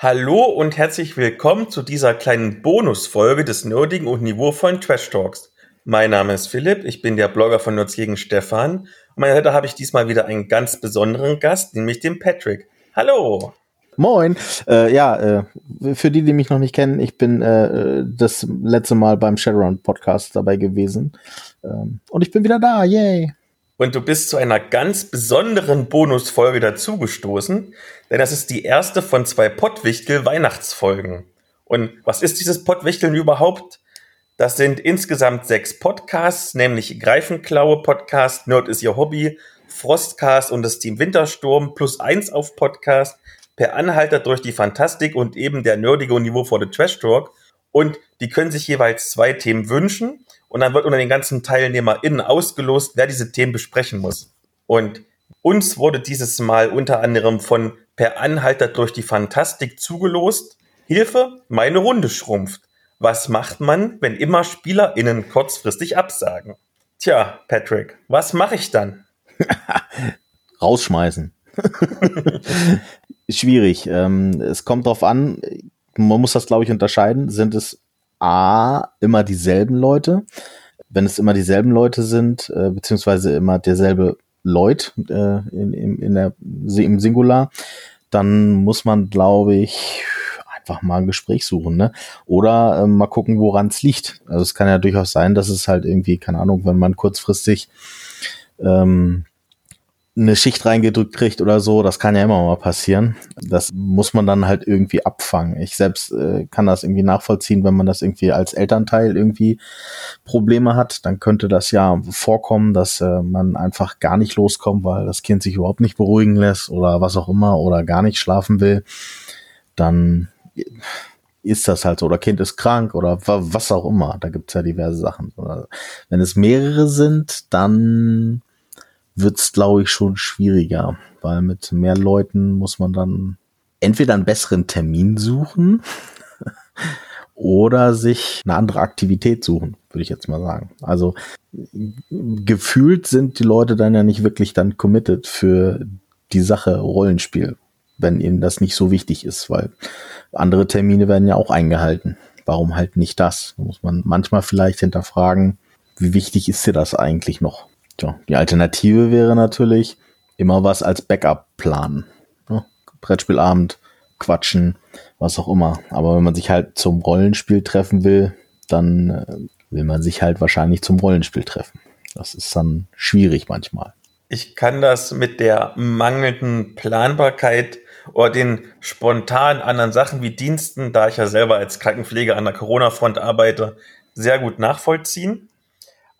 Hallo und herzlich willkommen zu dieser kleinen Bonusfolge des nerdigen und niveauvollen Trash Talks. Mein Name ist Philipp, ich bin der Blogger von Nerds gegen Stefan. Und meine Seite habe ich diesmal wieder einen ganz besonderen Gast, nämlich den Patrick. Hallo! Moin. Äh, ja, äh, für die, die mich noch nicht kennen, ich bin äh, das letzte Mal beim Shadowrun Podcast dabei gewesen. Ähm, und ich bin wieder da, yay. Und du bist zu einer ganz besonderen Bonusfolge dazugestoßen, denn das ist die erste von zwei Pottwichtel Weihnachtsfolgen. Und was ist dieses Pottwichteln überhaupt? Das sind insgesamt sechs Podcasts, nämlich Greifenklaue Podcast, Nerd ist ihr Hobby, Frostcast und das Team Wintersturm plus eins auf Podcast, per Anhalter durch die Fantastik und eben der nerdige Niveau vor der Trash Talk. Und die können sich jeweils zwei Themen wünschen und dann wird unter den ganzen TeilnehmerInnen ausgelost, wer diese Themen besprechen muss. Und uns wurde dieses Mal unter anderem von Per Anhalter durch die Fantastik zugelost. Hilfe, meine Runde schrumpft. Was macht man, wenn immer SpielerInnen kurzfristig absagen? Tja, Patrick, was mache ich dann? Rausschmeißen. Schwierig. Ähm, es kommt darauf an, man muss das, glaube ich, unterscheiden. Sind es A, immer dieselben Leute. Wenn es immer dieselben Leute sind, äh, beziehungsweise immer derselbe Leut äh, in, in, in der, im Singular, dann muss man, glaube ich, einfach mal ein Gespräch suchen, ne? Oder äh, mal gucken, woran es liegt. Also es kann ja durchaus sein, dass es halt irgendwie, keine Ahnung, wenn man kurzfristig ähm, eine Schicht reingedrückt kriegt oder so, das kann ja immer mal passieren. Das muss man dann halt irgendwie abfangen. Ich selbst äh, kann das irgendwie nachvollziehen, wenn man das irgendwie als Elternteil irgendwie Probleme hat, dann könnte das ja vorkommen, dass äh, man einfach gar nicht loskommt, weil das Kind sich überhaupt nicht beruhigen lässt oder was auch immer oder gar nicht schlafen will. Dann ist das halt so. Oder Kind ist krank oder was auch immer. Da gibt's ja diverse Sachen. Wenn es mehrere sind, dann wird's glaube ich, schon schwieriger, weil mit mehr Leuten muss man dann entweder einen besseren Termin suchen oder sich eine andere Aktivität suchen, würde ich jetzt mal sagen. Also gefühlt sind die Leute dann ja nicht wirklich dann committed für die Sache Rollenspiel, wenn ihnen das nicht so wichtig ist, weil andere Termine werden ja auch eingehalten. Warum halt nicht das? Da muss man manchmal vielleicht hinterfragen, wie wichtig ist dir das eigentlich noch? Tja, die Alternative wäre natürlich immer was als Backup planen. Ja, Brettspielabend, quatschen, was auch immer. Aber wenn man sich halt zum Rollenspiel treffen will, dann äh, will man sich halt wahrscheinlich zum Rollenspiel treffen. Das ist dann schwierig manchmal. Ich kann das mit der mangelnden Planbarkeit oder den spontan anderen Sachen wie Diensten, da ich ja selber als Krankenpfleger an der Corona-Front arbeite, sehr gut nachvollziehen.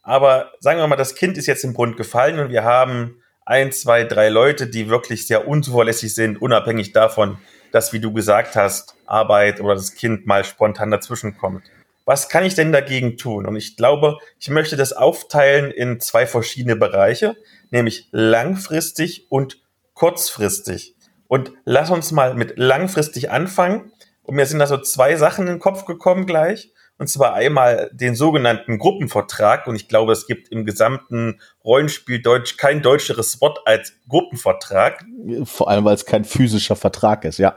Aber sagen wir mal, das Kind ist jetzt im Bund gefallen und wir haben ein, zwei, drei Leute, die wirklich sehr unzuverlässig sind, unabhängig davon, dass, wie du gesagt hast, Arbeit oder das Kind mal spontan dazwischenkommt. Was kann ich denn dagegen tun? Und ich glaube, ich möchte das aufteilen in zwei verschiedene Bereiche, nämlich langfristig und kurzfristig. Und lass uns mal mit langfristig anfangen. Und mir sind da so zwei Sachen in den Kopf gekommen gleich. Und zwar einmal den sogenannten Gruppenvertrag. Und ich glaube, es gibt im gesamten Rollenspiel Deutsch kein deutscheres Wort als Gruppenvertrag. Vor allem, weil es kein physischer Vertrag ist, ja.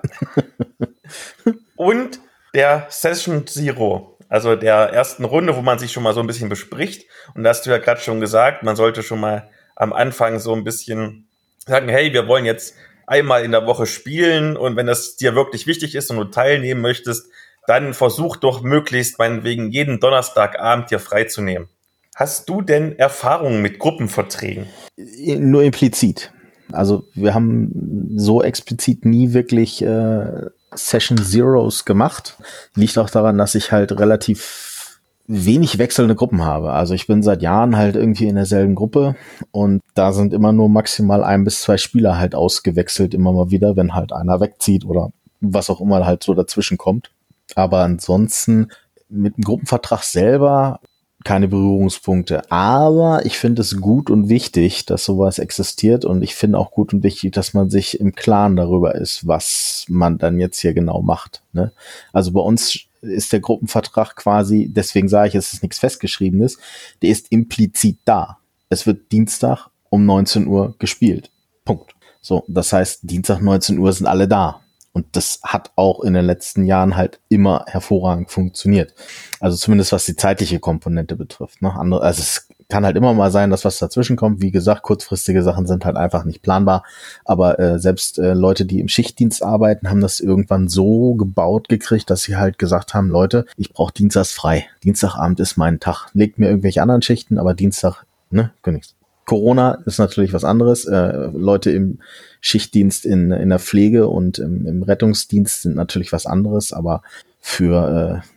Und der Session Zero, also der ersten Runde, wo man sich schon mal so ein bisschen bespricht. Und da hast du ja gerade schon gesagt, man sollte schon mal am Anfang so ein bisschen sagen, hey, wir wollen jetzt einmal in der Woche spielen und wenn das dir wirklich wichtig ist und du teilnehmen möchtest, dann versuch doch möglichst meinetwegen jeden Donnerstagabend dir freizunehmen. Hast du denn Erfahrungen mit Gruppenverträgen? Nur implizit. Also wir haben so explizit nie wirklich äh, Session Zeros gemacht. Liegt auch daran, dass ich halt relativ wenig wechselnde Gruppen habe. Also ich bin seit Jahren halt irgendwie in derselben Gruppe und da sind immer nur maximal ein bis zwei Spieler halt ausgewechselt, immer mal wieder, wenn halt einer wegzieht oder was auch immer halt so dazwischen kommt. Aber ansonsten mit dem Gruppenvertrag selber keine Berührungspunkte. Aber ich finde es gut und wichtig, dass sowas existiert. Und ich finde auch gut und wichtig, dass man sich im Klaren darüber ist, was man dann jetzt hier genau macht. Ne? Also bei uns ist der Gruppenvertrag quasi, deswegen sage ich, es ist nichts Festgeschriebenes, der ist implizit da. Es wird Dienstag um 19 Uhr gespielt. Punkt. So, das heißt, Dienstag 19 Uhr sind alle da. Und das hat auch in den letzten Jahren halt immer hervorragend funktioniert. Also zumindest was die zeitliche Komponente betrifft. Ne? Andere, also es kann halt immer mal sein, dass was dazwischen kommt. Wie gesagt, kurzfristige Sachen sind halt einfach nicht planbar. Aber äh, selbst äh, Leute, die im Schichtdienst arbeiten, haben das irgendwann so gebaut gekriegt, dass sie halt gesagt haben, Leute, ich brauche Dienstags frei. Dienstagabend ist mein Tag. Legt mir irgendwelche anderen Schichten, aber Dienstag, ne, nichts. Corona ist natürlich was anderes. Äh, Leute im Schichtdienst in, in der Pflege und im, im Rettungsdienst sind natürlich was anderes, aber für äh,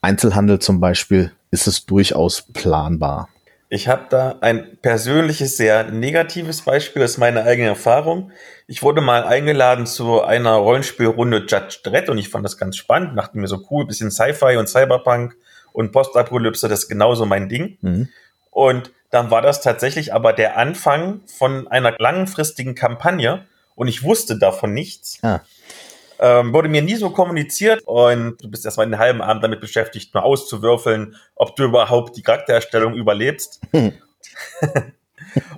Einzelhandel zum Beispiel ist es durchaus planbar. Ich habe da ein persönliches, sehr negatives Beispiel, das ist meine eigene Erfahrung. Ich wurde mal eingeladen zu einer Rollenspielrunde Judge Dredd und ich fand das ganz spannend, dachte mir so cool, bisschen Sci-Fi und Cyberpunk und Postapokalypse, das ist genauso mein Ding. Mhm. Und dann war das tatsächlich aber der Anfang von einer langfristigen Kampagne und ich wusste davon nichts. Ah. Ähm, wurde mir nie so kommuniziert und du bist erstmal einen halben Abend damit beschäftigt, nur auszuwürfeln, ob du überhaupt die Charaktererstellung überlebst.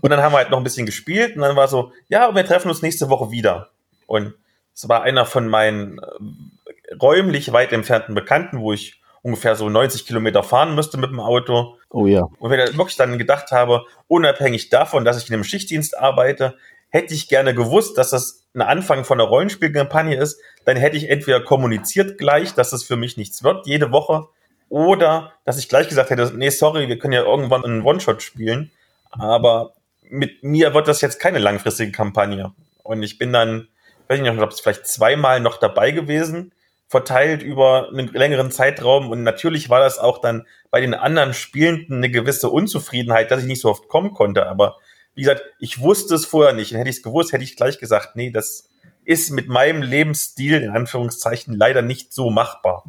Und dann haben wir halt noch ein bisschen gespielt und dann war so, ja, wir treffen uns nächste Woche wieder. Und es war einer von meinen äh, räumlich weit entfernten Bekannten, wo ich ungefähr so 90 Kilometer fahren müsste mit dem Auto. Oh ja. Und wenn ich wirklich dann gedacht habe, unabhängig davon, dass ich in einem Schichtdienst arbeite, hätte ich gerne gewusst, dass das ein Anfang von einer Rollenspielkampagne ist, dann hätte ich entweder kommuniziert gleich, dass das für mich nichts wird, jede Woche, oder dass ich gleich gesagt hätte, nee, sorry, wir können ja irgendwann einen One-Shot spielen, aber mit mir wird das jetzt keine langfristige Kampagne. Und ich bin dann, weiß ich nicht, ich glaube, vielleicht zweimal noch dabei gewesen, verteilt über einen längeren Zeitraum. Und natürlich war das auch dann bei den anderen Spielenden eine gewisse Unzufriedenheit, dass ich nicht so oft kommen konnte. Aber wie gesagt, ich wusste es vorher nicht. Und hätte ich es gewusst, hätte ich gleich gesagt, nee, das ist mit meinem Lebensstil in Anführungszeichen leider nicht so machbar.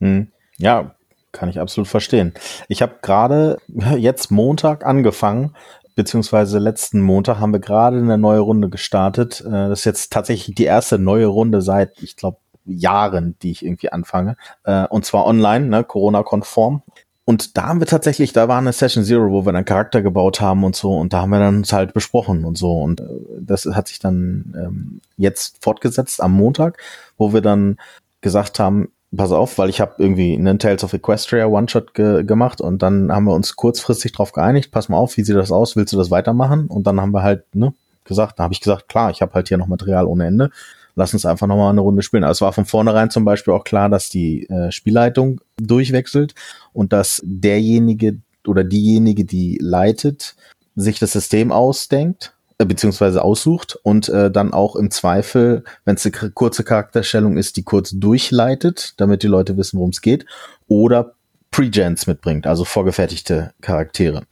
Hm. Ja, kann ich absolut verstehen. Ich habe gerade jetzt Montag angefangen, beziehungsweise letzten Montag haben wir gerade eine neue Runde gestartet. Äh, das ist jetzt tatsächlich die erste neue Runde seit, ich glaube, Jahren, die ich irgendwie anfange. Äh, und zwar online, ne, Corona-konform. Und da haben wir tatsächlich, da war eine Session Zero, wo wir dann Charakter gebaut haben und so, und da haben wir dann uns halt besprochen und so. Und äh, das hat sich dann ähm, jetzt fortgesetzt am Montag, wo wir dann gesagt haben, pass auf, weil ich habe irgendwie einen Tales of Equestria One-Shot ge gemacht und dann haben wir uns kurzfristig drauf geeinigt, pass mal auf, wie sieht das aus, willst du das weitermachen? Und dann haben wir halt, ne, gesagt, da habe ich gesagt, klar, ich habe halt hier noch Material ohne Ende lass uns einfach nochmal eine Runde spielen. Aber es war von vornherein zum Beispiel auch klar, dass die äh, Spielleitung durchwechselt und dass derjenige oder diejenige, die leitet, sich das System ausdenkt äh, beziehungsweise aussucht und äh, dann auch im Zweifel, wenn es eine kurze Charakterstellung ist, die kurz durchleitet, damit die Leute wissen, worum es geht, oder Pre-Gens mitbringt, also vorgefertigte Charaktere.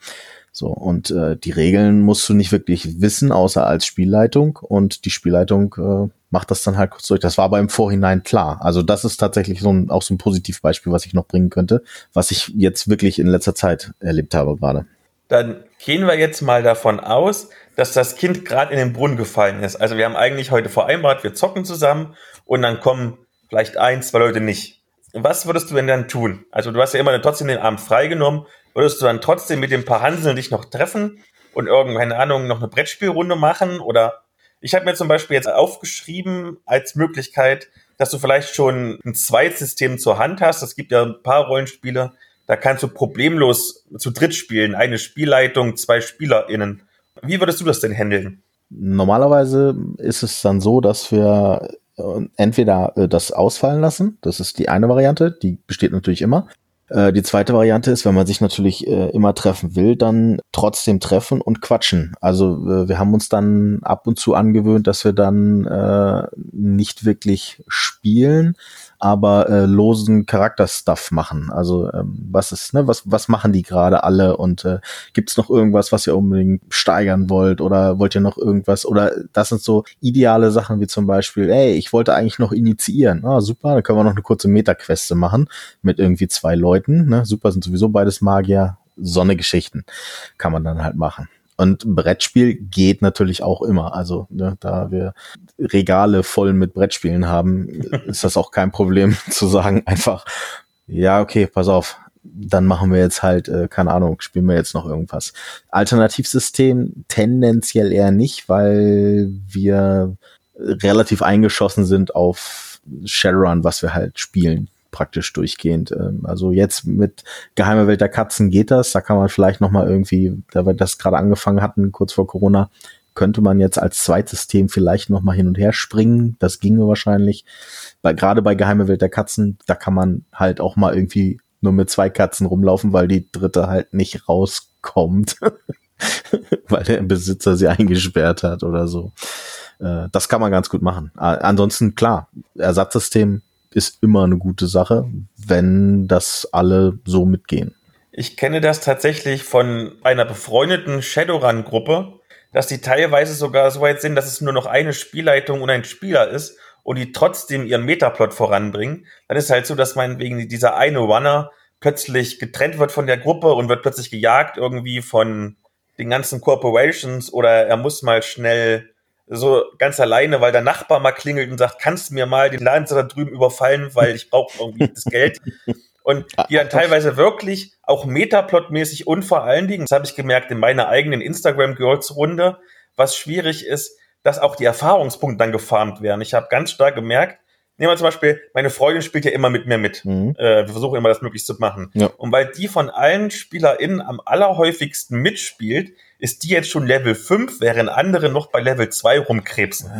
So, und äh, die Regeln musst du nicht wirklich wissen, außer als Spielleitung. Und die Spielleitung äh, macht das dann halt kurz durch. Das war aber im Vorhinein klar. Also das ist tatsächlich so ein, auch so ein Positivbeispiel, was ich noch bringen könnte, was ich jetzt wirklich in letzter Zeit erlebt habe gerade. Dann gehen wir jetzt mal davon aus, dass das Kind gerade in den Brunnen gefallen ist. Also wir haben eigentlich heute vereinbart, wir zocken zusammen und dann kommen vielleicht ein, zwei Leute nicht. Was würdest du denn dann tun? Also du hast ja immer trotzdem den Abend freigenommen Würdest du dann trotzdem mit dem paar Hanseln dich noch treffen und irgendeine Ahnung noch eine Brettspielrunde machen? Oder ich habe mir zum Beispiel jetzt aufgeschrieben als Möglichkeit, dass du vielleicht schon ein Zweitsystem zur Hand hast. Es gibt ja ein paar Rollenspiele, da kannst du problemlos zu dritt spielen. Eine Spielleitung, zwei SpielerInnen. Wie würdest du das denn handeln? Normalerweise ist es dann so, dass wir entweder äh, das ausfallen lassen, das ist die eine Variante, die besteht natürlich immer, äh, die zweite Variante ist, wenn man sich natürlich äh, immer treffen will, dann trotzdem treffen und quatschen. Also wir haben uns dann ab und zu angewöhnt, dass wir dann nicht wirklich spielen, aber äh, losen Charakterstuff machen. Also ähm, was ist, ne, was, was machen die gerade alle und äh, gibt es noch irgendwas, was ihr unbedingt steigern wollt oder wollt ihr noch irgendwas? Oder das sind so ideale Sachen wie zum Beispiel, ey, ich wollte eigentlich noch initiieren. Ah, super, dann können wir noch eine kurze Metaqueste machen mit irgendwie zwei Leuten. Ne? Super, sind sowieso beides Magier. Sonnegeschichten kann man dann halt machen. Und Brettspiel geht natürlich auch immer. Also ne, da wir Regale voll mit Brettspielen haben, ist das auch kein Problem zu sagen, einfach ja, okay, pass auf. Dann machen wir jetzt halt, äh, keine Ahnung, spielen wir jetzt noch irgendwas. Alternativsystem tendenziell eher nicht, weil wir relativ eingeschossen sind auf Shadowrun, was wir halt spielen praktisch durchgehend. Ähm, also jetzt mit Geheime Welt der Katzen geht das. Da kann man vielleicht noch mal irgendwie, da wir das gerade angefangen hatten, kurz vor Corona, könnte man jetzt als Zweitsystem vielleicht noch mal hin und her springen. Das ginge wahrscheinlich. Weil gerade bei Geheime Welt der Katzen, da kann man halt auch mal irgendwie nur mit zwei Katzen rumlaufen, weil die dritte halt nicht rauskommt. weil der Besitzer sie eingesperrt hat oder so. Äh, das kann man ganz gut machen. Ansonsten, klar, Ersatzsystem ist immer eine gute Sache, wenn das alle so mitgehen. Ich kenne das tatsächlich von einer befreundeten Shadowrun-Gruppe, dass die teilweise sogar so weit sind, dass es nur noch eine Spielleitung und ein Spieler ist und die trotzdem ihren Metaplot voranbringen. Dann ist halt so, dass meinetwegen dieser eine Runner plötzlich getrennt wird von der Gruppe und wird plötzlich gejagt irgendwie von den ganzen Corporations oder er muss mal schnell so ganz alleine, weil der Nachbar mal klingelt und sagt, kannst du mir mal den Laden da drüben überfallen, weil ich brauche irgendwie das Geld. Und die dann teilweise wirklich auch metaplotmäßig und vor allen Dingen, das habe ich gemerkt in meiner eigenen Instagram Girls Runde, was schwierig ist, dass auch die Erfahrungspunkte dann gefarmt werden. Ich habe ganz stark gemerkt, nehmen wir zum Beispiel, meine Freundin spielt ja immer mit mir mit. Mhm. Äh, wir versuchen immer das möglichst zu machen. Ja. Und weil die von allen SpielerInnen am allerhäufigsten mitspielt, ist die jetzt schon Level 5, während andere noch bei Level 2 rumkrebsen.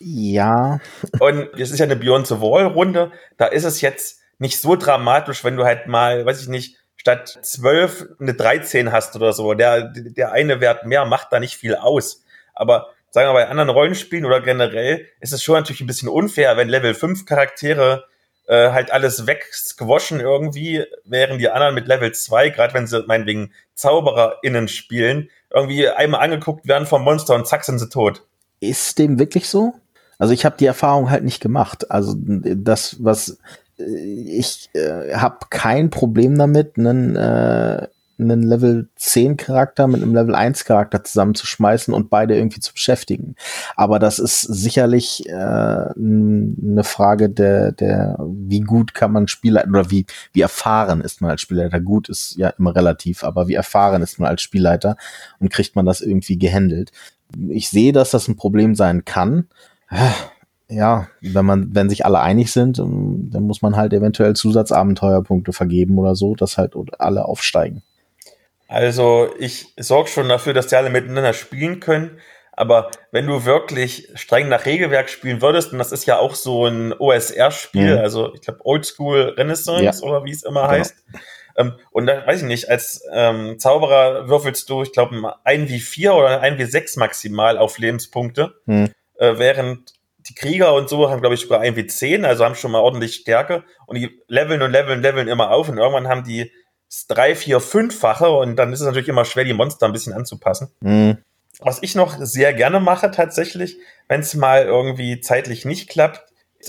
Ja. Und es ist ja eine Beyond the Wall Runde, da ist es jetzt nicht so dramatisch, wenn du halt mal, weiß ich nicht, statt 12 eine 13 hast oder so. Der, der eine Wert mehr macht da nicht viel aus. Aber sagen wir bei anderen Rollenspielen oder generell ist es schon natürlich ein bisschen unfair, wenn Level 5 Charaktere äh, halt alles weggewaschen irgendwie, während die anderen mit Level 2, gerade wenn sie meinetwegen ZaubererInnen spielen, irgendwie einmal angeguckt werden vom Monster und zack sind sie tot. Ist dem wirklich so? Also ich habe die Erfahrung halt nicht gemacht. Also das, was ich äh, habe kein Problem damit, einen äh, einen Level 10 Charakter mit einem Level 1 Charakter zusammenzuschmeißen und beide irgendwie zu beschäftigen. Aber das ist sicherlich äh, eine Frage der, der, wie gut kann man Spieler oder wie, wie erfahren ist man als Spielleiter. Gut ist ja immer relativ, aber wie erfahren ist man als Spielleiter und kriegt man das irgendwie gehandelt. Ich sehe, dass das ein Problem sein kann ja, wenn man, wenn sich alle einig sind, dann muss man halt eventuell Zusatzabenteuerpunkte vergeben oder so, dass halt alle aufsteigen. Also ich sorge schon dafür, dass die alle miteinander spielen können. Aber wenn du wirklich streng nach Regelwerk spielen würdest, und das ist ja auch so ein OSR-Spiel, mhm. also ich glaube Oldschool Renaissance ja. oder wie es immer genau. heißt. Ähm, und da weiß ich nicht, als ähm, Zauberer würfelst du, ich glaube, ein wie vier oder ein wie sechs maximal auf Lebenspunkte, mhm. äh, während die Krieger und so haben, glaube ich, sogar ein wie zehn, also haben schon mal ordentlich Stärke und die leveln und leveln, leveln immer auf und irgendwann haben die drei, vier, fünffache und dann ist es natürlich immer schwer, die Monster ein bisschen anzupassen. Mhm. Was ich noch sehr gerne mache tatsächlich, wenn es mal irgendwie zeitlich nicht klappt,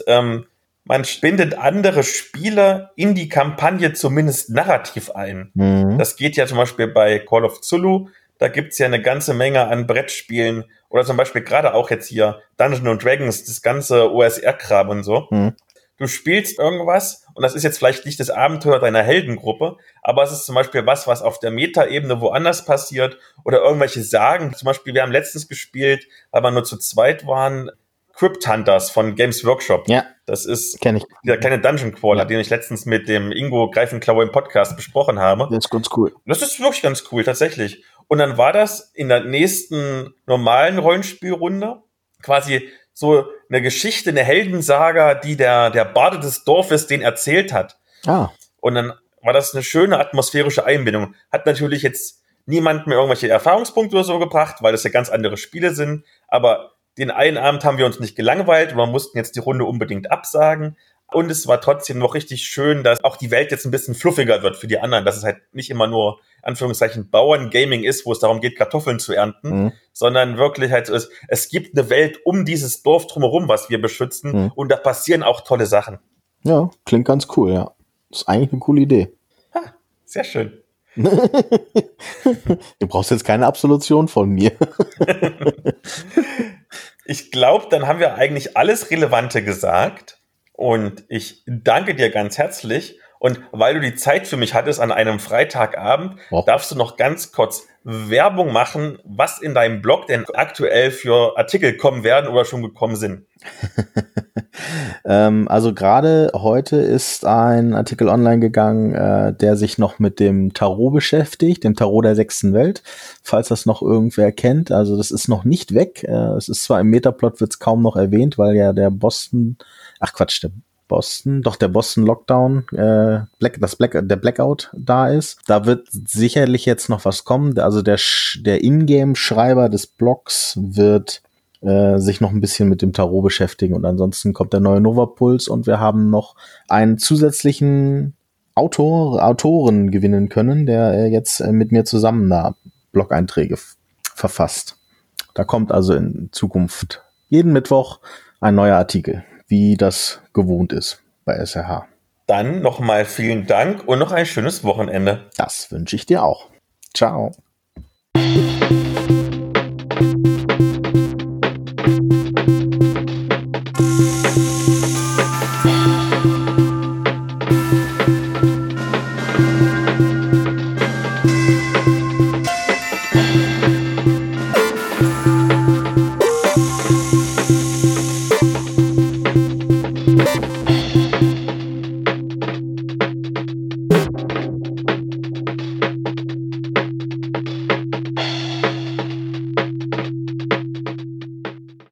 ähm, man bindet andere Spieler in die Kampagne zumindest narrativ ein. Mhm. Das geht ja zum Beispiel bei Call of Zulu. Da gibt's ja eine ganze Menge an Brettspielen oder zum Beispiel gerade auch jetzt hier Dungeons Dragons, das ganze OSR-Kram und so. Mhm du spielst irgendwas und das ist jetzt vielleicht nicht das Abenteuer deiner Heldengruppe, aber es ist zum Beispiel was, was auf der Metaebene woanders passiert oder irgendwelche Sagen. Zum Beispiel, wir haben letztens gespielt, weil wir nur zu zweit waren, Crypt Hunters von Games Workshop. Ja. Das ist Kenn ich. dieser kleine Dungeon Crawler, ja. den ich letztens mit dem Ingo Greifenklaue im Podcast besprochen habe. Das ist ganz cool. Das ist wirklich ganz cool, tatsächlich. Und dann war das in der nächsten normalen Rollenspielrunde quasi so eine Geschichte, eine Heldensaga, die der, der Bade des Dorfes den erzählt hat. Ah. Und dann war das eine schöne atmosphärische Einbindung. Hat natürlich jetzt niemand mehr irgendwelche Erfahrungspunkte oder so gebracht, weil das ja ganz andere Spiele sind. Aber den einen Abend haben wir uns nicht gelangweilt und wir mussten jetzt die Runde unbedingt absagen. Und es war trotzdem noch richtig schön, dass auch die Welt jetzt ein bisschen fluffiger wird für die anderen, dass es halt nicht immer nur, Anführungszeichen, Bauern-Gaming ist, wo es darum geht, Kartoffeln zu ernten, mhm. sondern wirklich halt so ist, es gibt eine Welt um dieses Dorf drumherum, was wir beschützen mhm. und da passieren auch tolle Sachen. Ja, klingt ganz cool, ja. ist eigentlich eine coole Idee. Ha, sehr schön. du brauchst jetzt keine Absolution von mir. ich glaube, dann haben wir eigentlich alles Relevante gesagt. Und ich danke dir ganz herzlich. Und weil du die Zeit für mich hattest an einem Freitagabend, Oh. darfst du noch ganz kurz Werbung machen, was in deinem Blog denn aktuell für Artikel kommen werden oder schon gekommen sind. Ähm, also gerade heute ist ein Artikel online gegangen, äh, der sich noch mit dem Tarot beschäftigt, dem Tarot der sechsten Welt, falls das noch irgendwer kennt. Also das ist noch nicht weg. Äh, es ist zwar im Metaplot wird es kaum noch erwähnt, weil ja der Boston, ach Quatsch, der Boston, doch der Boston Lockdown, äh, Black, das Black, der Blackout da ist. Da wird sicherlich jetzt noch was kommen. Also der, der Ingame-Schreiber des Blogs wird äh, sich noch ein bisschen mit dem Tarot beschäftigen und ansonsten kommt der neue Nova Puls und wir haben noch einen zusätzlichen Autor, Autoren gewinnen können, der äh, jetzt äh, mit mir zusammen da Blog-Einträge verfasst. Da kommt also in Zukunft jeden Mittwoch ein neuer Artikel, wie das gewohnt ist bei SRH. Dann nochmal vielen Dank und noch ein schönes Wochenende. Das wünsche ich dir auch. Ciao.